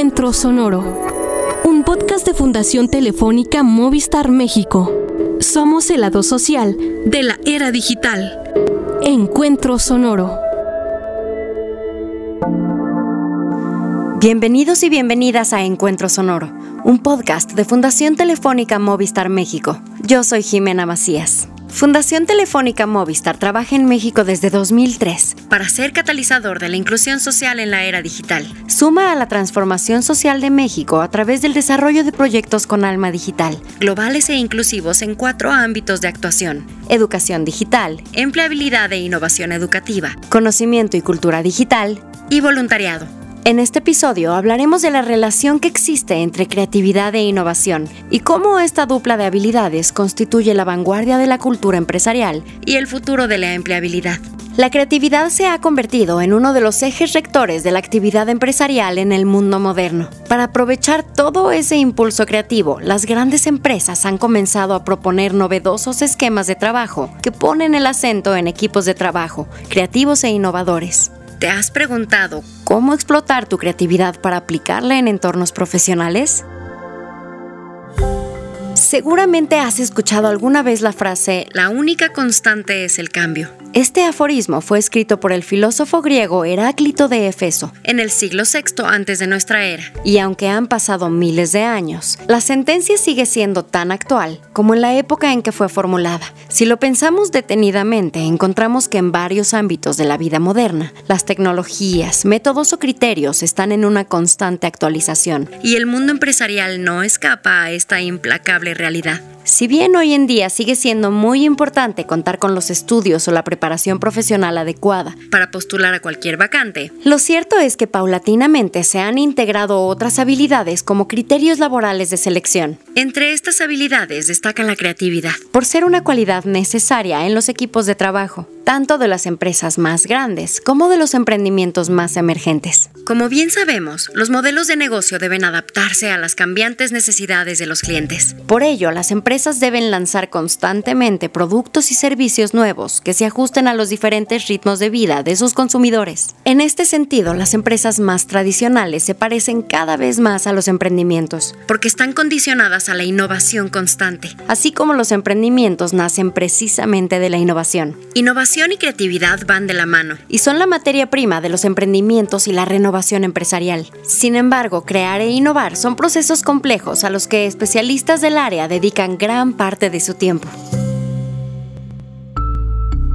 Encuentro Sonoro, un podcast de Fundación Telefónica Movistar México. Somos el lado social de la era digital. Encuentro Sonoro. Bienvenidos y bienvenidas a Encuentro Sonoro, un podcast de Fundación Telefónica Movistar México. Yo soy Jimena Macías. Fundación Telefónica Movistar trabaja en México desde 2003 para ser catalizador de la inclusión social en la era digital. Suma a la transformación social de México a través del desarrollo de proyectos con alma digital, globales e inclusivos en cuatro ámbitos de actuación. Educación digital, empleabilidad e innovación educativa, conocimiento y cultura digital y voluntariado. En este episodio hablaremos de la relación que existe entre creatividad e innovación y cómo esta dupla de habilidades constituye la vanguardia de la cultura empresarial y el futuro de la empleabilidad. La creatividad se ha convertido en uno de los ejes rectores de la actividad empresarial en el mundo moderno. Para aprovechar todo ese impulso creativo, las grandes empresas han comenzado a proponer novedosos esquemas de trabajo que ponen el acento en equipos de trabajo creativos e innovadores. ¿Te has preguntado cómo explotar tu creatividad para aplicarla en entornos profesionales? Seguramente has escuchado alguna vez la frase, la única constante es el cambio. Este aforismo fue escrito por el filósofo griego Heráclito de Efeso en el siglo VI antes de nuestra era. Y aunque han pasado miles de años, la sentencia sigue siendo tan actual como en la época en que fue formulada. Si lo pensamos detenidamente, encontramos que en varios ámbitos de la vida moderna, las tecnologías, métodos o criterios están en una constante actualización. Y el mundo empresarial no escapa a esta implacable realidad. Si bien hoy en día sigue siendo muy importante contar con los estudios o la preparación profesional adecuada para postular a cualquier vacante, lo cierto es que paulatinamente se han integrado otras habilidades como criterios laborales de selección. Entre estas habilidades destaca la creatividad, por ser una cualidad necesaria en los equipos de trabajo, tanto de las empresas más grandes como de los emprendimientos más emergentes. Como bien sabemos, los modelos de negocio deben adaptarse a las cambiantes necesidades de los clientes. Por ello, las empresas deben lanzar constantemente productos y servicios nuevos que se ajusten a los diferentes ritmos de vida de sus consumidores. En este sentido, las empresas más tradicionales se parecen cada vez más a los emprendimientos, porque están condicionadas a la innovación constante, así como los emprendimientos nacen precisamente de la innovación. Innovación y creatividad van de la mano, y son la materia prima de los emprendimientos y la renovación empresarial. Sin embargo, crear e innovar son procesos complejos a los que especialistas del área dedican gran parte de su tiempo.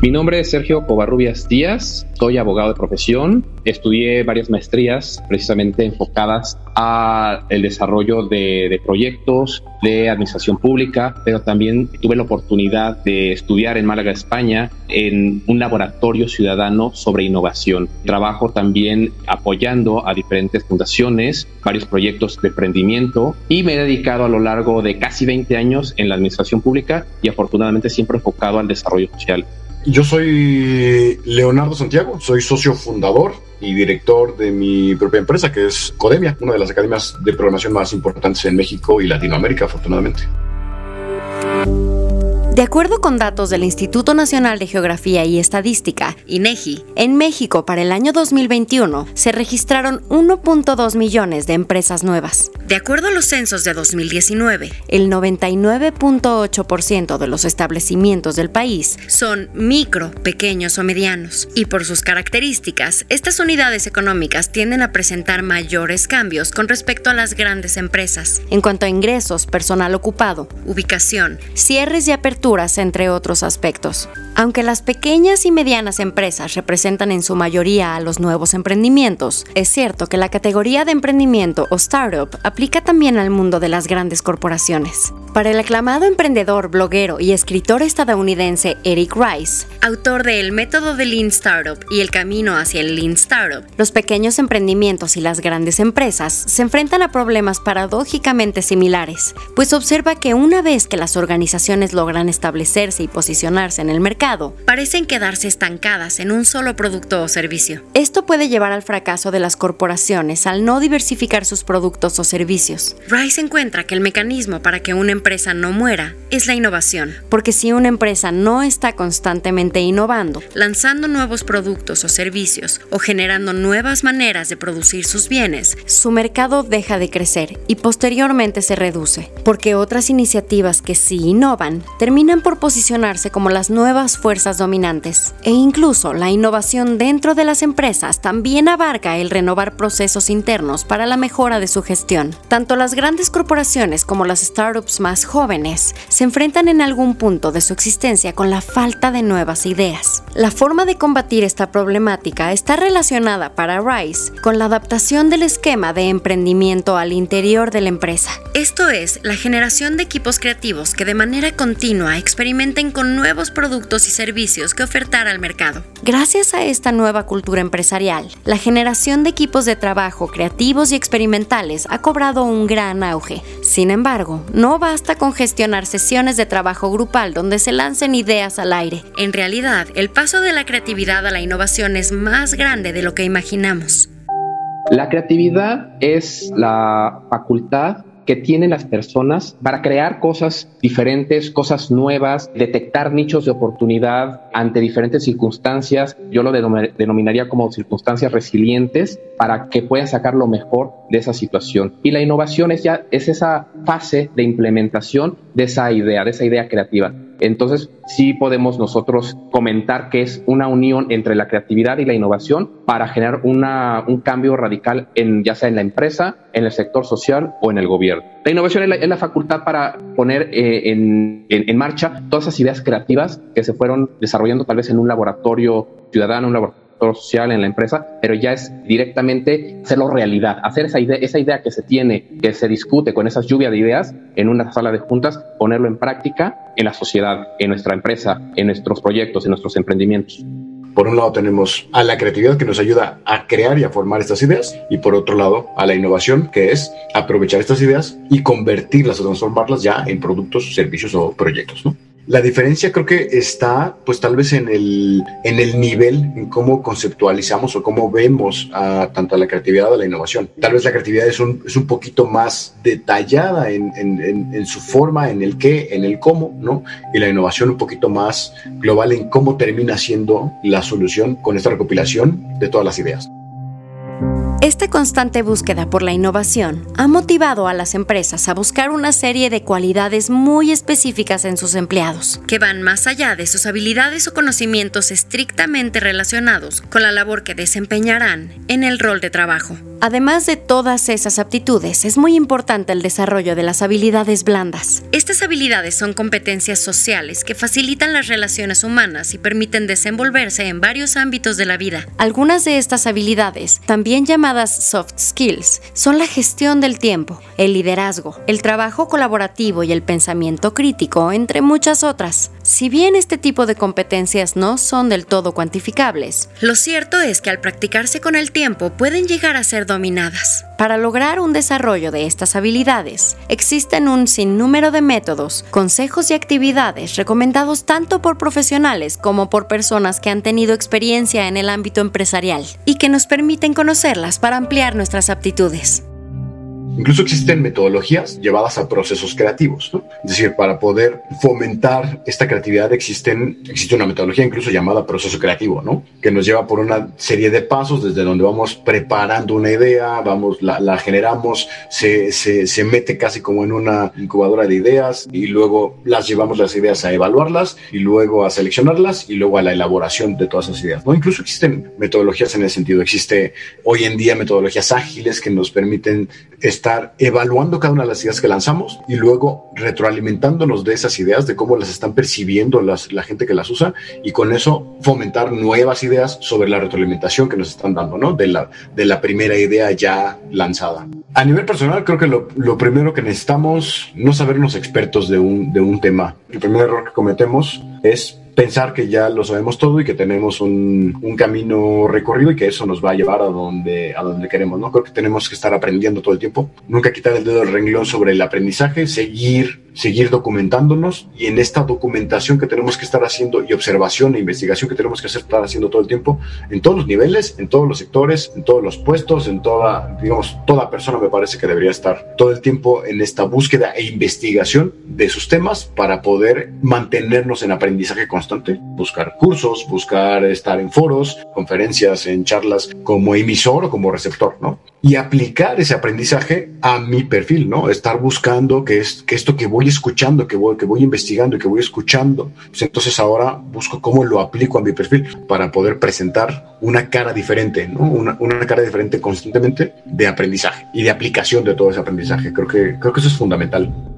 Mi nombre es Sergio Covarrubias Díaz, soy abogado de profesión, estudié varias maestrías precisamente enfocadas a el desarrollo de, de, proyectos de administración pública, pero también tuve la oportunidad de estudiar en Málaga, España, en un laboratorio ciudadano sobre innovación. Trabajo también apoyando a diferentes fundaciones, varios proyectos de emprendimiento y me he dedicado a lo largo de casi 20 años en la administración pública y afortunadamente siempre enfocado al desarrollo social. Yo soy Leonardo Santiago, soy socio fundador y director de mi propia empresa, que es Codemia, una de las academias de programación más importantes en México y Latinoamérica, afortunadamente. De acuerdo con datos del Instituto Nacional de Geografía y Estadística, INEGI, en México para el año 2021 se registraron 1.2 millones de empresas nuevas. De acuerdo a los censos de 2019, el 99.8% de los establecimientos del país son micro, pequeños o medianos, y por sus características, estas unidades económicas tienden a presentar mayores cambios con respecto a las grandes empresas. En cuanto a ingresos, personal ocupado, ubicación, cierres y aperturas, entre otros aspectos. Aunque las pequeñas y medianas empresas representan en su mayoría a los nuevos emprendimientos, es cierto que la categoría de emprendimiento o startup aplica también al mundo de las grandes corporaciones. Para el aclamado emprendedor, bloguero y escritor estadounidense Eric Rice, autor de El método de Lean Startup y El camino hacia el Lean Startup, los pequeños emprendimientos y las grandes empresas se enfrentan a problemas paradójicamente similares, pues observa que una vez que las organizaciones logran establecerse y posicionarse en el mercado, parecen quedarse estancadas en un solo producto o servicio. Esto puede llevar al fracaso de las corporaciones al no diversificar sus productos o servicios. Rice encuentra que el mecanismo para que una empresa no muera es la innovación, porque si una empresa no está constantemente innovando, lanzando nuevos productos o servicios o generando nuevas maneras de producir sus bienes, su mercado deja de crecer y posteriormente se reduce, porque otras iniciativas que sí innovan terminan por posicionarse como las nuevas fuerzas dominantes. E incluso la innovación dentro de las empresas también abarca el renovar procesos internos para la mejora de su gestión. Tanto las grandes corporaciones como las startups más jóvenes se enfrentan en algún punto de su existencia con la falta de nuevas ideas. La forma de combatir esta problemática está relacionada para Rice con la adaptación del esquema de emprendimiento al interior de la empresa. Esto es, la generación de equipos creativos que de manera continua experimenten con nuevos productos y servicios que ofertar al mercado. Gracias a esta nueva cultura empresarial, la generación de equipos de trabajo creativos y experimentales ha cobrado un gran auge. Sin embargo, no basta con gestionar sesiones de trabajo grupal donde se lancen ideas al aire. En realidad, el paso de la creatividad a la innovación es más grande de lo que imaginamos. La creatividad es la facultad que tienen las personas para crear cosas diferentes, cosas nuevas, detectar nichos de oportunidad ante diferentes circunstancias. Yo lo denominaría como circunstancias resilientes para que puedan sacar lo mejor de esa situación. Y la innovación es ya es esa fase de implementación de esa idea, de esa idea creativa. Entonces, sí podemos nosotros comentar que es una unión entre la creatividad y la innovación para generar una, un cambio radical en ya sea en la empresa, en el sector social o en el gobierno. La innovación es la, facultad para poner eh, en, en, marcha todas esas ideas creativas que se fueron desarrollando tal vez en un laboratorio ciudadano, un laboratorio social en la empresa, pero ya es directamente hacerlo realidad, hacer esa idea, esa idea que se tiene, que se discute con esas lluvias de ideas en una sala de juntas, ponerlo en práctica en la sociedad, en nuestra empresa, en nuestros proyectos, en nuestros emprendimientos. Por un lado tenemos a la creatividad que nos ayuda a crear y a formar estas ideas y por otro lado a la innovación que es aprovechar estas ideas y convertirlas o transformarlas ya en productos, servicios o proyectos. ¿no? La diferencia creo que está, pues tal vez en el, en el nivel, en cómo conceptualizamos o cómo vemos a tanto a la creatividad o la innovación. Tal vez la creatividad es un, es un poquito más detallada en, en, en, su forma, en el qué, en el cómo, ¿no? Y la innovación un poquito más global en cómo termina siendo la solución con esta recopilación de todas las ideas. Esta constante búsqueda por la innovación ha motivado a las empresas a buscar una serie de cualidades muy específicas en sus empleados, que van más allá de sus habilidades o conocimientos estrictamente relacionados con la labor que desempeñarán en el rol de trabajo. Además de todas esas aptitudes, es muy importante el desarrollo de las habilidades blandas. Estas habilidades son competencias sociales que facilitan las relaciones humanas y permiten desenvolverse en varios ámbitos de la vida. Algunas de estas habilidades, también llamadas soft skills, son la gestión del tiempo, el liderazgo, el trabajo colaborativo y el pensamiento crítico, entre muchas otras. Si bien este tipo de competencias no son del todo cuantificables, lo cierto es que al practicarse con el tiempo pueden llegar a ser dominadas. Para lograr un desarrollo de estas habilidades, existen un sinnúmero de métodos, consejos y actividades recomendados tanto por profesionales como por personas que han tenido experiencia en el ámbito empresarial y que nos permiten conocerlas para ampliar nuestras aptitudes. Incluso existen metodologías llevadas a procesos creativos, ¿no? Es decir, para poder fomentar esta creatividad existen, existe una metodología incluso llamada proceso creativo, ¿no? Que nos lleva por una serie de pasos desde donde vamos preparando una idea, vamos, la, la generamos, se, se, se, mete casi como en una incubadora de ideas y luego las llevamos las ideas a evaluarlas y luego a seleccionarlas y luego a la elaboración de todas esas ideas, ¿no? Incluso existen metodologías en ese sentido. Existe hoy en día metodologías ágiles que nos permiten estar evaluando cada una de las ideas que lanzamos y luego retroalimentándonos de esas ideas, de cómo las están percibiendo las, la gente que las usa y con eso fomentar nuevas ideas sobre la retroalimentación que nos están dando, ¿no? De la, de la primera idea ya lanzada. A nivel personal, creo que lo, lo primero que necesitamos no sabernos expertos de un, de un tema. El primer error que cometemos es pensar que ya lo sabemos todo y que tenemos un, camino recorrido y que eso nos va a llevar a donde, a donde queremos, ¿no? Creo que tenemos que estar aprendiendo todo el tiempo, nunca quitar el dedo del renglón sobre el aprendizaje, seguir seguir documentándonos y en esta documentación que tenemos que estar haciendo y observación e investigación que tenemos que hacer, estar haciendo todo el tiempo, en todos los niveles, en todos los sectores, en todos los puestos, en toda, digamos, toda persona me parece que debería estar todo el tiempo en esta búsqueda e investigación de sus temas para poder mantenernos en aprendizaje constante, buscar cursos, buscar estar en foros, conferencias, en charlas como emisor o como receptor, ¿no? Y aplicar ese aprendizaje a mi perfil, ¿no? Estar buscando que, es, que esto que voy escuchando, que voy, que voy investigando que voy escuchando, pues entonces ahora busco cómo lo aplico a mi perfil para poder presentar una cara diferente, ¿no? Una, una cara diferente constantemente de aprendizaje y de aplicación de todo ese aprendizaje. Creo que, creo que eso es fundamental.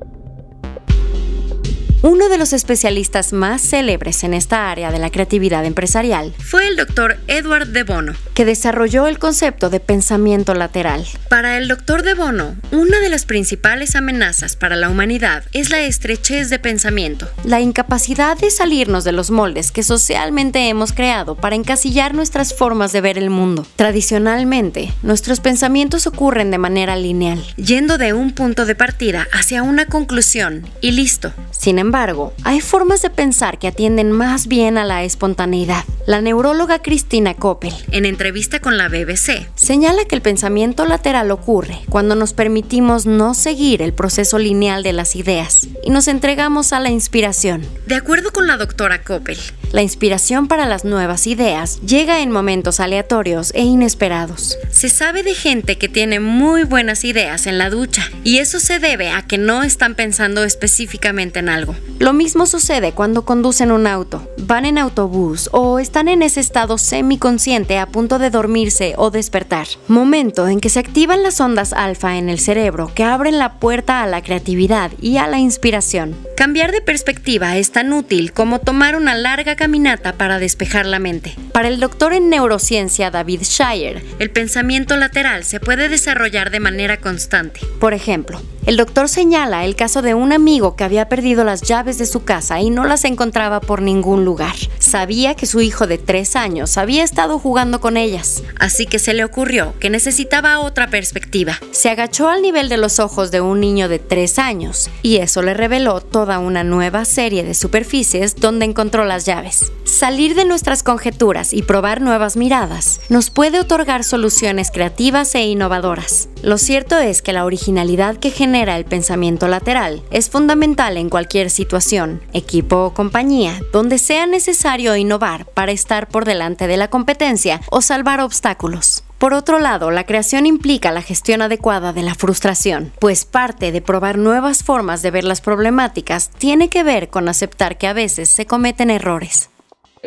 Uno de los especialistas más célebres en esta área de la creatividad empresarial fue el doctor Edward de Bono, que desarrolló el concepto de pensamiento lateral. Para el doctor de Bono, una de las principales amenazas para la humanidad es la estrechez de pensamiento, la incapacidad de salirnos de los moldes que socialmente hemos creado para encasillar nuestras formas de ver el mundo. Tradicionalmente, nuestros pensamientos ocurren de manera lineal, yendo de un punto de partida hacia una conclusión y listo. Sin embargo, hay formas de pensar que atienden más bien a la espontaneidad. La neuróloga Cristina Koppel, en entrevista con la BBC, señala que el pensamiento lateral ocurre cuando nos permitimos no seguir el proceso lineal de las ideas y nos entregamos a la inspiración. De acuerdo con la doctora Koppel, la inspiración para las nuevas ideas llega en momentos aleatorios e inesperados. Se sabe de gente que tiene muy buenas ideas en la ducha y eso se debe a que no están pensando específicamente en algo. Lo mismo sucede cuando conducen un auto, van en autobús o están en ese estado semiconsciente a punto de dormirse o despertar. Momento en que se activan las ondas alfa en el cerebro que abren la puerta a la creatividad y a la inspiración. Cambiar de perspectiva es tan útil como tomar una larga caminata para despejar la mente. Para el doctor en neurociencia David Shire, el pensamiento lateral se puede desarrollar de manera constante. Por ejemplo, el doctor señala el caso de un amigo que había perdido las llaves de su casa y no las encontraba por ningún lugar. Sabía que su hijo de tres años había estado jugando con ellas, así que se le ocurrió que necesitaba otra perspectiva. Se agachó al nivel de los ojos de un niño de tres años y eso le reveló toda una nueva serie de superficies donde encontró las llaves. Salir de nuestras conjeturas y probar nuevas miradas nos puede otorgar soluciones creativas e innovadoras. Lo cierto es que la originalidad que genera el pensamiento lateral es fundamental en cualquier situación, equipo o compañía, donde sea necesario innovar para estar por delante de la competencia o salvar obstáculos. Por otro lado, la creación implica la gestión adecuada de la frustración, pues parte de probar nuevas formas de ver las problemáticas tiene que ver con aceptar que a veces se cometen errores.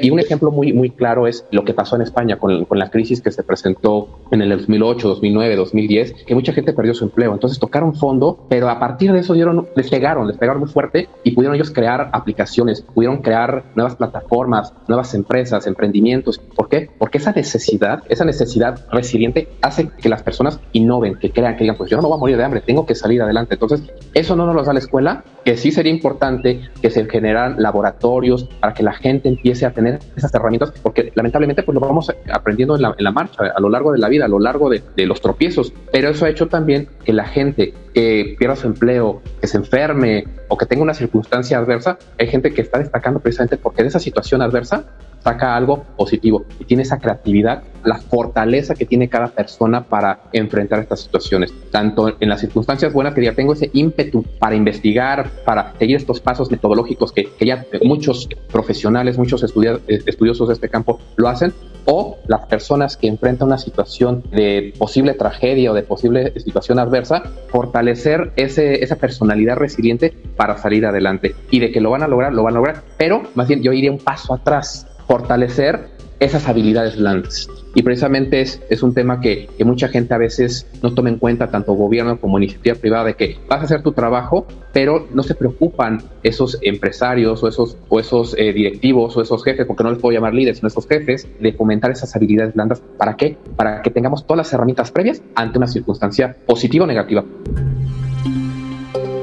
Y un ejemplo muy, muy claro es lo que pasó en España con, con, la crisis que se presentó en el 2008, 2009, 2010, que mucha gente perdió su empleo. Entonces tocaron fondo, pero a partir de eso dieron, les pegaron, les pegaron muy fuerte y pudieron ellos crear aplicaciones, pudieron crear nuevas plataformas, nuevas empresas, emprendimientos. ¿Por qué? Porque esa necesidad, esa necesidad resiliente hace que las personas innoven, que crean, que digan, pues yo no voy a morir de hambre, tengo que salir adelante. Entonces, eso no nos lo da la escuela, que sí sería importante que se generaran laboratorios para que la gente empiece a tener esas herramientas, porque lamentablemente pues lo vamos aprendiendo en la, en la marcha, a lo largo de la vida, a lo largo de, de, los tropiezos, pero eso ha hecho también que la gente que pierda su empleo, que se enferme o que tenga una circunstancia adversa, hay gente que está destacando precisamente porque de esa situación adversa saca algo positivo y tiene esa creatividad, la fortaleza que tiene cada persona para enfrentar estas situaciones. Tanto en las circunstancias buenas que ya tengo ese ímpetu para investigar, para seguir estos pasos metodológicos que, que ya muchos profesionales, muchos estudiosos de este campo lo hacen, o las personas que enfrentan una situación de posible tragedia o de posible situación adversa, fortalecer ese, esa personalidad resiliente para salir adelante. Y de que lo van a lograr, lo van a lograr. Pero más bien yo iría un paso atrás fortalecer esas habilidades blandas. Y precisamente es, es un tema que, que, mucha gente a veces no toma en cuenta, tanto gobierno como iniciativa privada, de que vas a hacer tu trabajo, pero no se preocupan esos empresarios o esos, o esos eh, directivos o esos jefes, porque no les puedo llamar líderes, sino esos jefes, de fomentar esas habilidades blandas. ¿Para qué? Para que tengamos todas las herramientas previas ante una circunstancia positiva o negativa.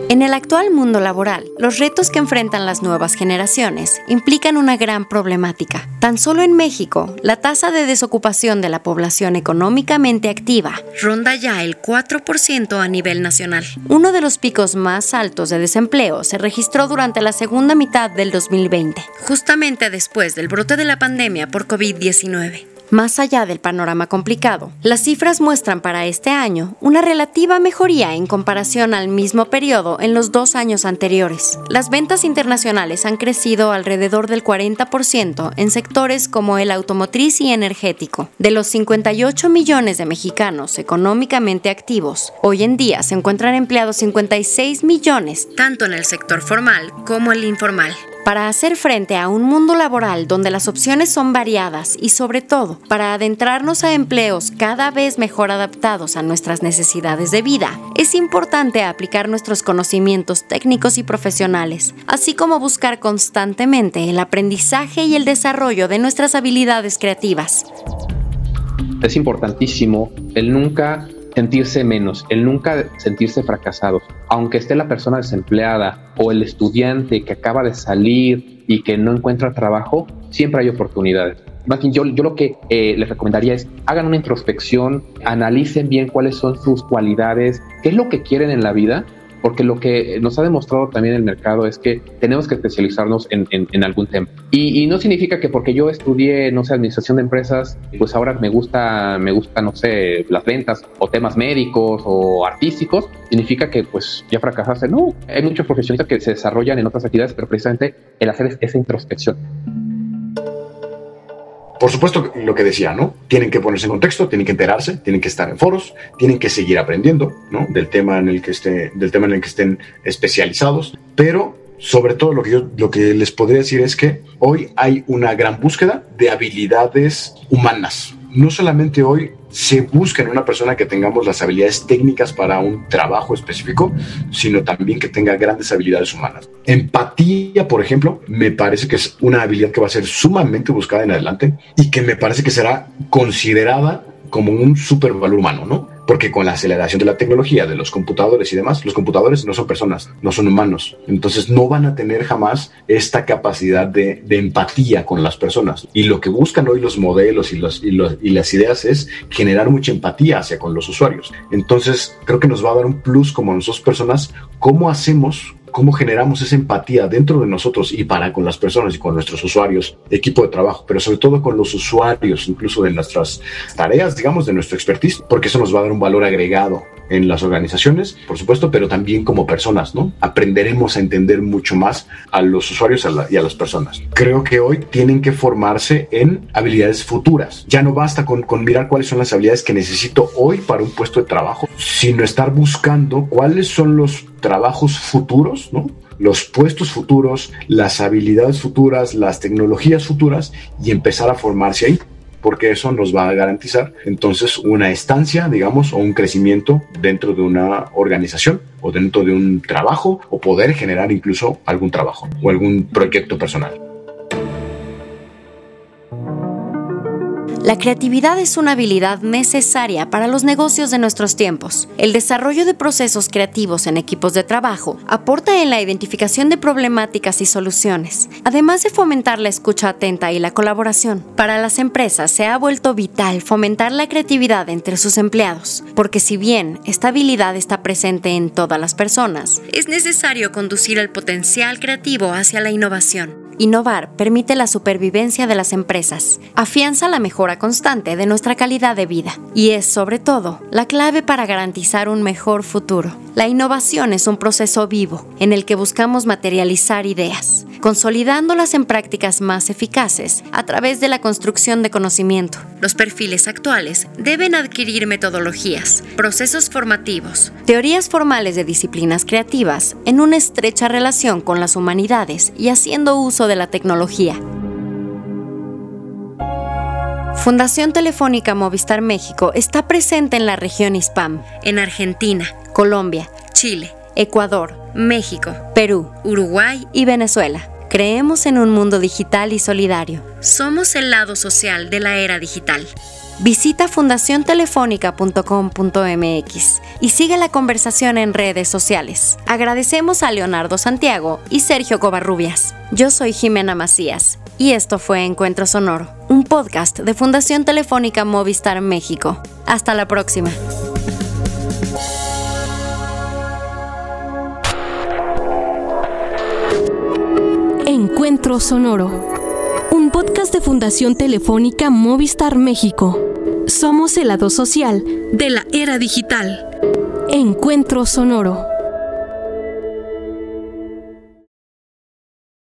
En el actual mundo laboral, los retos que enfrentan las nuevas generaciones implican una gran problemática. Tan solo en México, la tasa de desocupación de la población económicamente activa ronda ya el 4% a nivel nacional. Uno de los picos más altos de desempleo se registró durante la segunda mitad del 2020, justamente después del brote de la pandemia por COVID-19. Más allá del panorama complicado, las cifras muestran para este año una relativa mejoría en comparación al mismo periodo en los dos años anteriores. Las ventas internacionales han crecido alrededor del 40% en sectores como el automotriz y energético. De los 58 millones de mexicanos económicamente activos, hoy en día se encuentran empleados 56 millones, tanto en el sector formal como el informal para hacer frente a un mundo laboral donde las opciones son variadas y sobre todo para adentrarnos a empleos cada vez mejor adaptados a nuestras necesidades de vida, es importante aplicar nuestros conocimientos técnicos y profesionales, así como buscar constantemente el aprendizaje y el desarrollo de nuestras habilidades creativas. Es importantísimo el nunca sentirse menos, el nunca sentirse fracasado, aunque esté la persona desempleada o el estudiante que acaba de salir y que no encuentra trabajo, siempre hay oportunidades. Más yo, yo lo que eh, les recomendaría es hagan una introspección, analicen bien cuáles son sus cualidades, qué es lo que quieren en la vida porque lo que nos ha demostrado también el mercado es que tenemos que especializarnos en, en, algún tema. Y, y, no significa que porque yo estudié, no sé, administración de empresas, pues ahora me gusta, me gusta, no sé, las ventas o temas médicos o artísticos, significa que pues ya fracasaste. No, hay muchos profesionistas que se desarrollan en otras actividades, pero precisamente el hacer esa introspección. Por supuesto, lo que decía, ¿no? Tienen que ponerse en contexto, tienen que enterarse, tienen que estar en foros, tienen que seguir aprendiendo, ¿no? Del tema en el que, esté, del tema en el que estén especializados, pero sobre todo lo que yo lo que les podría decir es que hoy hay una gran búsqueda de habilidades humanas. No solamente hoy se busca en una persona que tengamos las habilidades técnicas para un trabajo específico, sino también que tenga grandes habilidades humanas. Empatía, por ejemplo, me parece que es una habilidad que va a ser sumamente buscada en adelante y que me parece que será considerada como un supervalor humano, ¿no? Porque con la aceleración de la tecnología, de los computadores y demás, los computadores no son personas, no son humanos. Entonces no van a tener jamás esta capacidad de, empatía con las personas. Y lo que buscan hoy los modelos y, los, y, y las ideas es generar mucha empatía hacia con los usuarios. Entonces creo que nos va a dar un plus como nosotros personas, cómo hacemos cómo generamos esa empatía dentro de nosotros y para con las personas y con nuestros usuarios, equipo de trabajo, pero sobre todo con los usuarios, incluso de nuestras tareas, digamos, de nuestro expertise, porque eso nos va a dar un valor agregado en las organizaciones, por supuesto, pero también como personas, ¿no? Aprenderemos a entender mucho más a los usuarios y a las personas. Creo que hoy tienen que formarse en habilidades futuras. Ya no basta con, con mirar cuáles son las habilidades que necesito hoy para un puesto de trabajo, sino estar buscando cuáles son los trabajos futuros, ¿no? los puestos futuros, las habilidades futuras, las tecnologías futuras y empezar a formarse ahí porque eso nos va a garantizar entonces una estancia, digamos, o un crecimiento dentro de una organización o dentro de un trabajo o poder generar incluso algún trabajo o algún proyecto personal. La creatividad es una habilidad necesaria para los negocios de nuestros tiempos. El desarrollo de procesos creativos en equipos de trabajo aporta en la identificación de problemáticas y soluciones, además de fomentar la escucha atenta y la colaboración. Para las empresas se ha vuelto vital fomentar la creatividad entre sus empleados, porque si bien esta habilidad está presente en todas las personas, es necesario conducir el potencial creativo hacia la innovación. Innovar permite la supervivencia de las empresas, afianza la mejora constante de nuestra calidad de vida y es, sobre todo, la clave para garantizar un mejor futuro. La innovación es un proceso vivo en el que buscamos materializar ideas, consolidándolas en prácticas más eficaces a través de la construcción de conocimiento. Los perfiles actuales deben adquirir metodologías, procesos formativos, teorías formales de disciplinas creativas en una estrecha relación con las humanidades y haciendo uso de la tecnología. Fundación Telefónica Movistar México está presente en la región ISPAM, en Argentina, Colombia, Chile, Ecuador, México, Perú, Uruguay y Venezuela. Creemos en un mundo digital y solidario Somos el lado social de la era digital. Visita fundaciontelefónica.com.mx y sigue la conversación en redes sociales. Agradecemos a Leonardo Santiago y Sergio Covarrubias. Yo soy Jimena Macías y esto fue Encuentro Sonoro, un podcast de Fundación Telefónica Movistar México. Hasta la próxima. Encuentro Sonoro, un podcast de Fundación Telefónica Movistar México. Somos el lado social de la era digital. Encuentro Sonoro.